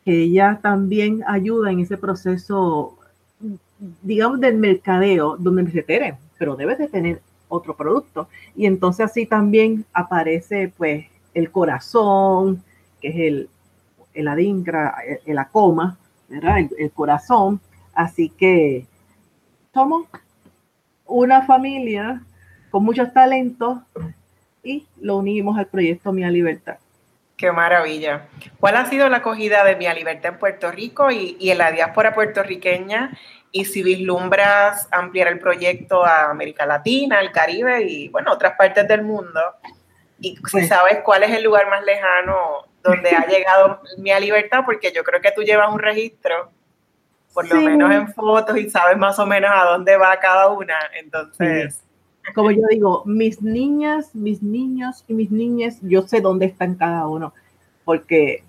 que ella también ayuda en ese proceso, digamos, del mercadeo, donde me se pero debes de tener otro producto. Y entonces así también aparece pues el corazón, que es el, el adingra, el, acoma, ¿verdad? El, el corazón. Así que somos una familia con muchos talentos y lo unimos al proyecto Mía Libertad. Qué maravilla. ¿Cuál ha sido la acogida de Mía Libertad en Puerto Rico y, en la diáspora puertorriqueña? Y si vislumbras ampliar el proyecto a América Latina, al Caribe y, bueno, otras partes del mundo. Y si pues sabes cuál es el lugar más lejano donde ha llegado Mía Libertad, porque yo creo que tú llevas un registro por lo menos en fotos y sabes más o menos a dónde va cada una. Entonces... Como yo digo, mis niñas, mis niños y mis niñas, yo sé dónde están cada uno, porque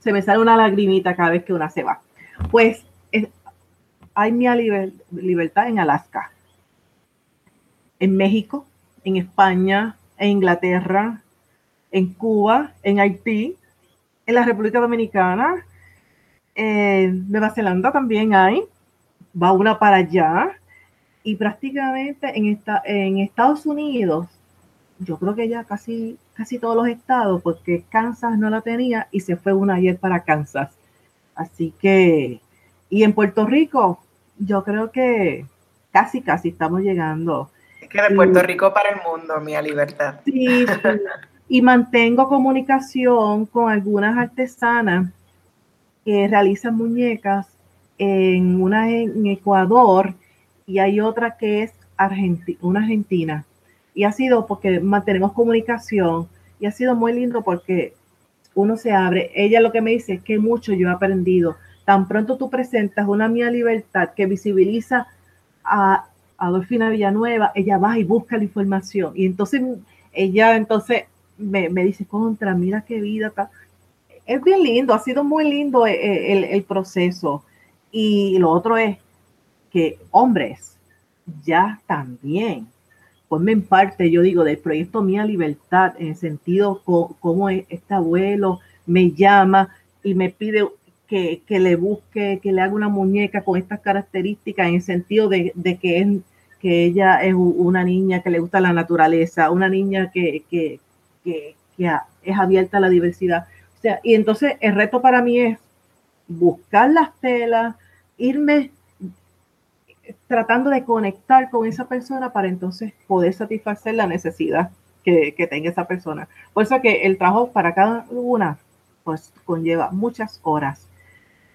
se me sale una lagrimita cada vez que una se va. Pues hay mi libertad en Alaska, en México, en España, en Inglaterra, en Cuba, en Haití, en la República Dominicana, en Nueva Zelanda también hay, va una para allá, y prácticamente en, esta, en Estados Unidos, yo creo que ya casi, casi todos los estados, porque Kansas no la tenía y se fue una ayer para Kansas. Así que, y en Puerto Rico, yo creo que casi, casi estamos llegando. Es que de Puerto Rico para el mundo, mía libertad. Sí, sí. y mantengo comunicación con algunas artesanas que realizan muñecas en una en Ecuador y hay otra que es una argentina. Y ha sido porque mantenemos comunicación y ha sido muy lindo porque uno se abre. Ella lo que me dice es que mucho yo he aprendido tan pronto tú presentas una mía libertad que visibiliza a Adolfina Villanueva, ella va y busca la información. Y entonces ella entonces me, dice, contra, mira qué vida está. Es bien lindo, ha sido muy lindo eh, eh, el, el proceso. Y lo otro es que hombres ya también ponme en parte, yo digo, del proyecto Mía Libertad, en el sentido como este abuelo me llama y me pide que, le busque, que le haga una muñeca con estas características, en el sentido de, que, es, que ella es una niña que le gusta la naturaleza, una niña que, que, que es abierta a la diversidad. O sea, y entonces el reto para mí es buscar las telas, irme tratando de conectar con esa persona para entonces poder satisfacer la necesidad que, tenga esa persona. Por eso que el trabajo para cada una pues conlleva muchas horas.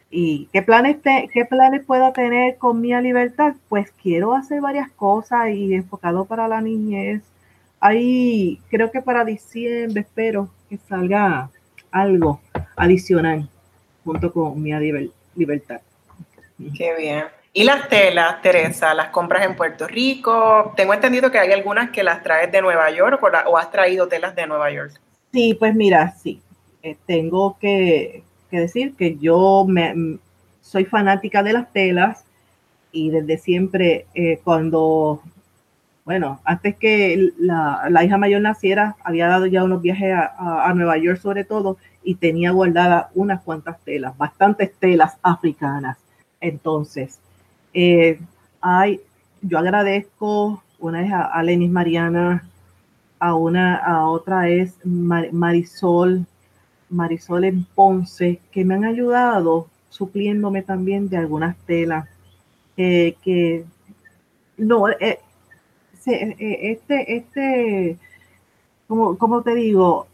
¿Y qué planes, te, qué planes puedo tener con mi libertad? Pues quiero hacer varias cosas y enfocado para la niñez. Ahí creo que para diciembre espero que salga algo adicional junto con mi libertad. Qué bien. Y las telas, Teresa, las compras en Puerto Rico. Tengo entendido que hay algunas que las traes de Nueva York o, has traído telas de Nueva York. Sí, pues mira, sí. Eh, tengo que, decir que yo me, soy fanática de las telas y desde siempre eh, cuando, bueno, antes que la, hija mayor naciera, había dado ya unos viajes a, a Nueva York sobre todo y tenía guardadas unas cuantas telas, bastantes telas africanas. Entonces, eh, yo agradezco, una es a, Lenis Mariana, a una, a otra es Marisol, Marisol en Ponce, que me han ayudado supliéndome también de algunas telas que no, eh, eh, este, este, como, te digo,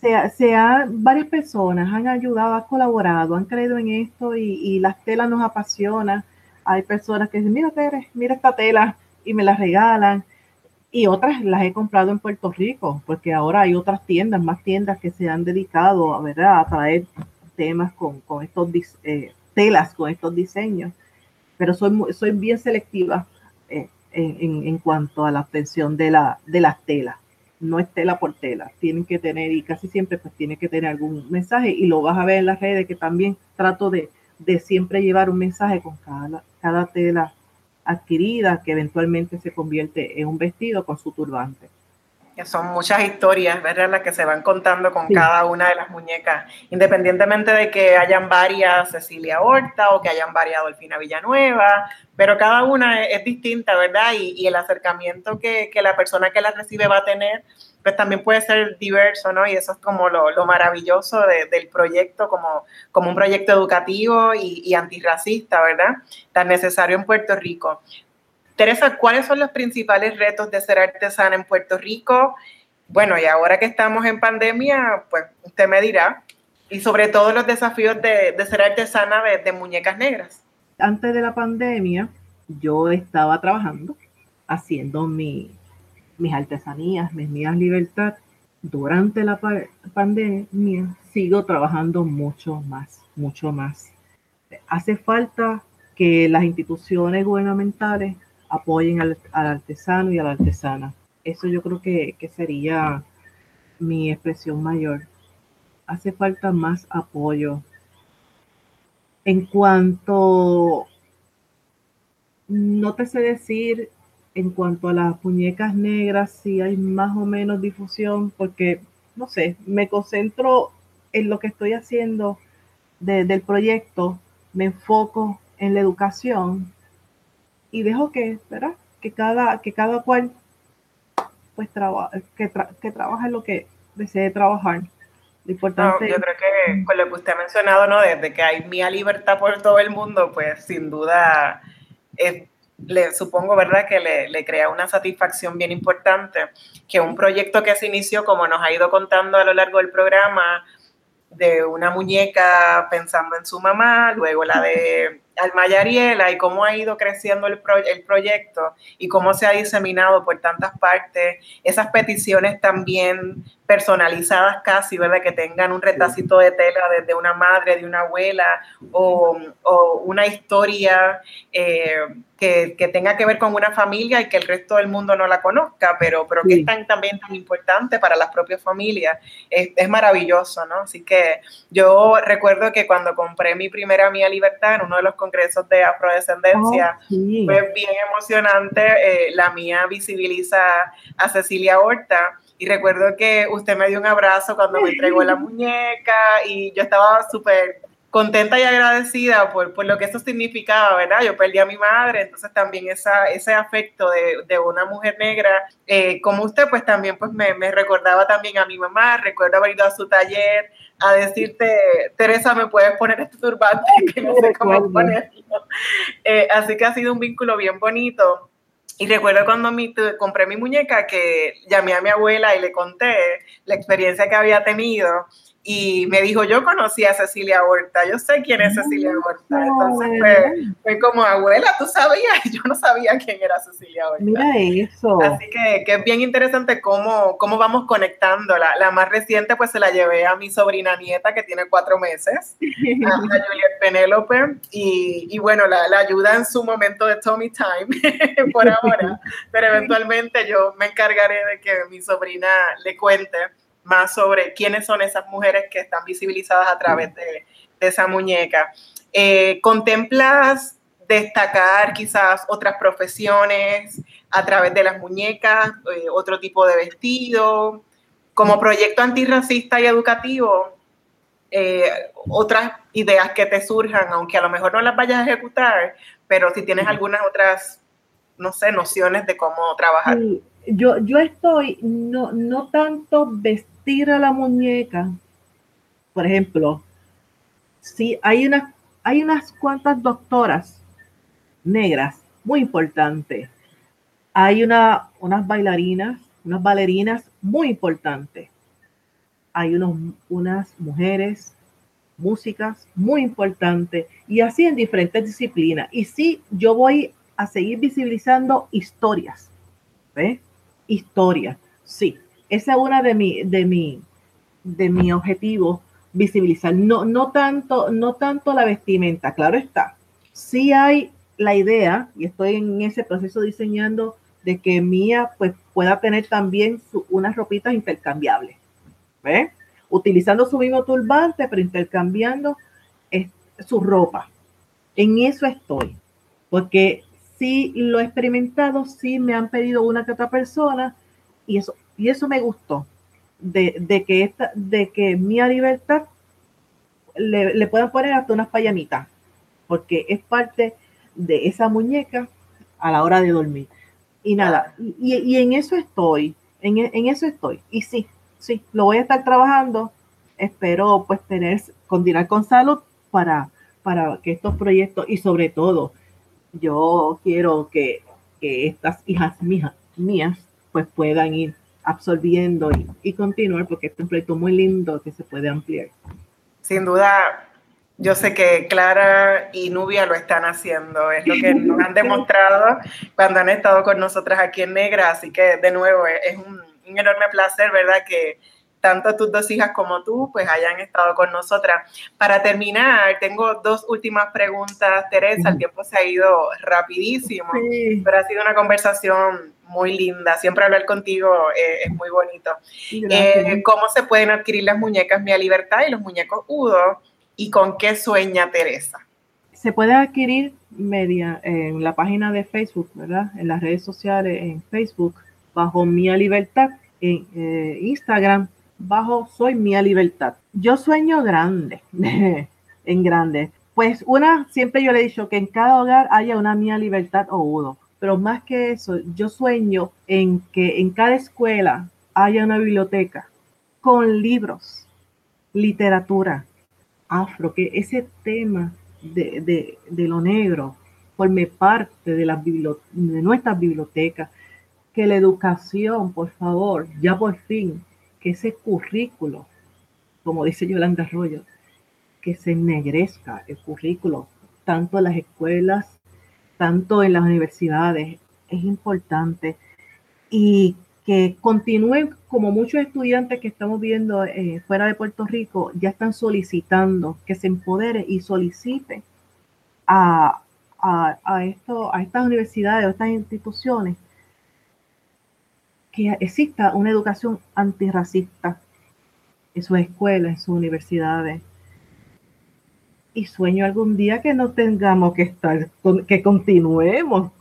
se, varias personas han ayudado, han colaborado, han creído en esto y, y las telas nos apasionan hay personas que dicen, mira Tere, mira esta tela y me la regalan. Y otras las he comprado en Puerto Rico, porque ahora hay otras tiendas, más tiendas que se han dedicado a, ¿verdad? a traer temas con, estos eh, telas, con estos diseños. Pero soy, soy bien selectiva eh, en, cuanto a la obtención de, la, de las telas. No es tela por tela, tienen que tener, y casi siempre pues tiene que tener algún mensaje, y lo vas a ver en las redes que también trato de, de siempre llevar un mensaje con cada, cada tela adquirida que eventualmente se convierte en un vestido con su turbante. Son muchas historias, ¿verdad? Las que se van contando con cada una de las muñecas, independientemente de que hayan varias Cecilia Horta o que hayan varias Dolfina Villanueva, pero cada una es, distinta, ¿verdad? Y, el acercamiento que, que, la persona que la recibe va a tener pues también puede ser diverso, ¿no? Y eso es como lo, lo maravilloso del proyecto, como, como un proyecto educativo y, y, antirracista, ¿verdad? Tan necesario en Puerto Rico. Teresa, ¿cuáles son los principales retos de ser artesana en Puerto Rico? Bueno, y ahora que estamos en pandemia, pues usted me dirá, y sobre todo los desafíos de, ser artesana de, muñecas negras. Antes de la pandemia, yo estaba trabajando haciendo mi, mis artesanías, mis mías libertad, durante la pandemia sigo trabajando mucho más, mucho más. Hace falta que las instituciones gubernamentales apoyen al, artesano y a la artesana. Eso yo creo que, que sería mi expresión mayor. Hace falta más apoyo. En cuanto, no te sé decir en cuanto a las muñecas negras, sí hay más o menos difusión, porque, no sé, me concentro en lo que estoy haciendo del proyecto, me enfoco en la educación y dejo que, ¿verdad? Que cada, que cada cual pues que, que trabaje lo que desee trabajar. Lo importante yo creo que con lo que usted ha mencionado, ¿no? Desde que hay mía libertad por todo el mundo, pues sin duda es le supongo, ¿verdad?, que le, crea una satisfacción bien importante que un proyecto que se inició, como nos ha ido contando a lo largo del programa, de una muñeca pensando en su mamá, luego la de Alma Yariela y cómo ha ido creciendo el, el proyecto y cómo se ha diseminado por tantas partes, esas peticiones también personalizadas casi, ¿verdad? Que tengan un retacito de tela desde una madre, de una abuela o, o una historia eh, que, que, tenga que ver con una familia y que el resto del mundo no la conozca, pero, pero que es tan, también tan importante para las propias familias. Es, es, maravilloso, ¿no? Así que yo recuerdo que cuando compré mi primera Mía Libertad en uno de los congresos de afrodescendencia, oh, fue bien emocionante. Eh, la mía visibiliza a Cecilia Horta y recuerdo que usted me dio un abrazo cuando me entregó la muñeca y yo estaba súper contenta y agradecida por, por, lo que eso significaba, ¿verdad? Yo perdí a mi madre, entonces también esa, ese afecto de, de una mujer negra, eh, como usted, pues también pues me, me, recordaba también a mi mamá, recuerdo haber ido a su taller a decirte, Teresa, ¿me puedes poner este turbante? Que no sé cómo ponerlo. Eh, así que ha sido un vínculo bien bonito. Y recuerdo cuando mi, compré mi muñeca que llamé a mi abuela y le conté la experiencia que había tenido y me dijo, yo conocí a Cecilia Horta, yo sé quién es Cecilia Horta. Entonces fue, fue, como, abuela, tú sabías, yo no sabía quién era Cecilia Horta. Mira eso. Así que, que es bien interesante cómo, cómo vamos conectando. La, la, más reciente pues se la llevé a mi sobrina nieta que tiene cuatro meses, a, a Juliet Penélope, y, y bueno, la, la, ayuda en su momento de Tommy Time por ahora, pero eventualmente yo me encargaré de que mi sobrina le cuente más sobre quiénes son esas mujeres que están visibilizadas a través de, de esa muñeca. Eh, ¿Contemplas destacar quizás otras profesiones a través de las muñecas, eh, otro tipo de vestido? Como proyecto antirracista y educativo, eh, otras ideas que te surjan, aunque a lo mejor no las vayas a ejecutar, pero si tienes algunas otras, no sé, nociones de cómo trabajar. Yo, yo estoy no, no tanto vestida tira la muñeca, por ejemplo, si hay, una, hay unas cuantas doctoras negras muy importantes, hay una, unas bailarinas, unas bailarinas muy importantes, hay unos, unas mujeres músicas muy importantes y así en diferentes disciplinas. Y sí, yo voy a seguir visibilizando historias, ¿ves? Historias, sí, esa es una de mi, de mi, de mi objetivo, visibilizar. No, no, tanto, no tanto la vestimenta, claro está. Sí hay la idea, y estoy en ese proceso diseñando, de que Mía pues, pueda tener también unas ropitas intercambiables. ¿Ves? Utilizando su mismo turbante, pero intercambiando su ropa. En eso estoy. Porque sí lo he experimentado, sí me han pedido una que otra persona, y eso y eso me gustó, de, de que, esta, de que Mía Libertad le, le puedan poner hasta unas payamitas, porque es parte de esa muñeca a la hora de dormir. Y nada, y, y en eso estoy, en, en, eso estoy. Y sí, sí, lo voy a estar trabajando. Espero pues tener, continuar con salud para, para que estos proyectos y sobre todo yo quiero que, que estas hijas mías, mías pues puedan ir absorbiendo y, y continuar porque es un proyecto muy lindo que se puede ampliar. Sin duda, yo sé que Clara y Nubia lo están haciendo, es lo que nos han demostrado cuando han estado con nosotras aquí en Negra, así que de nuevo es un, un enorme placer, ¿verdad? Que tanto tus dos hijas como tú pues hayan estado con nosotras. Para terminar, tengo dos últimas preguntas, Teresa, el tiempo se ha ido rapidísimo, sí. pero ha sido una conversación muy linda. Siempre hablar contigo eh, es muy bonito. Eh, ¿Cómo se pueden adquirir las muñecas Mia Libertad y los muñecos Udo? ¿Y con qué sueña Teresa? Se puede adquirir media en la página de Facebook, ¿verdad? En las redes sociales, en Facebook, bajo Mia Libertad, en eh, Instagram, bajo Soy Mia Libertad. Yo sueño grande, en grande. Pues una, siempre yo le he dicho que en cada hogar haya una Mia Libertad o Udo pero más que eso, yo sueño en que en cada escuela haya una biblioteca con libros, literatura afro, que ese tema de, de, de lo negro forme parte de, las de nuestras bibliotecas, que la educación, por favor, ya por fin, que ese currículo, como dice Yolanda Arroyo, que se ennegrezca el currículo tanto en las escuelas, tanto en las universidades. Es importante. Y que continúen, como muchos estudiantes que estamos viendo eh, fuera de Puerto Rico, ya están solicitando que se empodere y solicite a, a, esto, a estas universidades o estas instituciones que exista una educación antirracista en sus escuelas, en sus universidades. Y sueño algún día que no tengamos que estar, que continuemos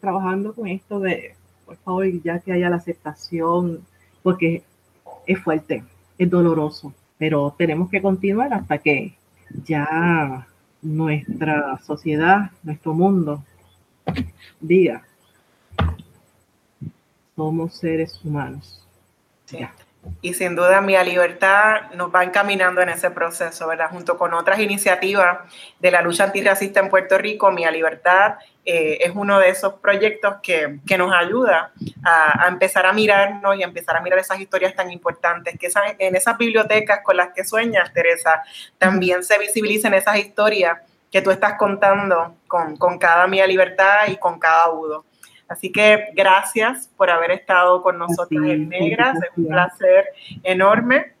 trabajando con esto de, por favor, ya que haya la aceptación, porque es fuerte, es doloroso, pero tenemos que continuar hasta que ya nuestra sociedad, nuestro mundo, diga, somos seres humanos. Y sin duda Mía Libertad nos va encaminando en ese proceso, ¿verdad? Junto con otras iniciativas de la lucha antirracista en Puerto Rico, Mía Libertad eh, es uno de esos proyectos que, nos ayuda a, empezar a mirarnos y a empezar a mirar esas historias tan importantes, que en esas bibliotecas con las que sueñas, Teresa, también se visibilicen esas historias que tú estás contando con, con cada Mía Libertad y con cada Udo. Así que gracias por haber estado con nosotros en Negras, es un placer enorme.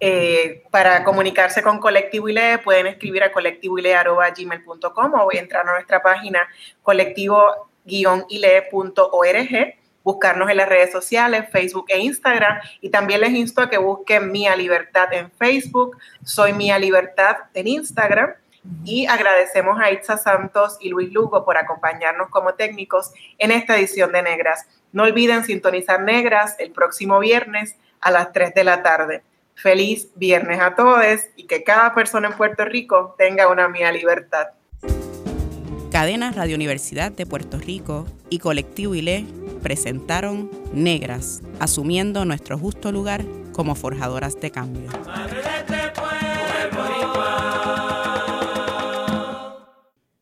Eh, para comunicarse con Colectivo ILE pueden escribir a colectivoile.gmail.com o entrar a nuestra página colectivo-ile.org, buscarnos en las redes sociales, Facebook e Instagram. Y también les insto a que busquen Mía Libertad en Facebook, Soy Mía Libertad en Instagram y agradecemos a Itza Santos y Luis Lugo por acompañarnos como técnicos en esta edición de Negras. No olviden sintonizar Negras el próximo viernes a las 3 de la tarde. Feliz viernes a todos y que cada persona en Puerto Rico tenga una mía libertad. Cadena Radio Universidad de Puerto Rico y Colectivo ILE presentaron Negras, asumiendo nuestro justo lugar como forjadoras de cambio.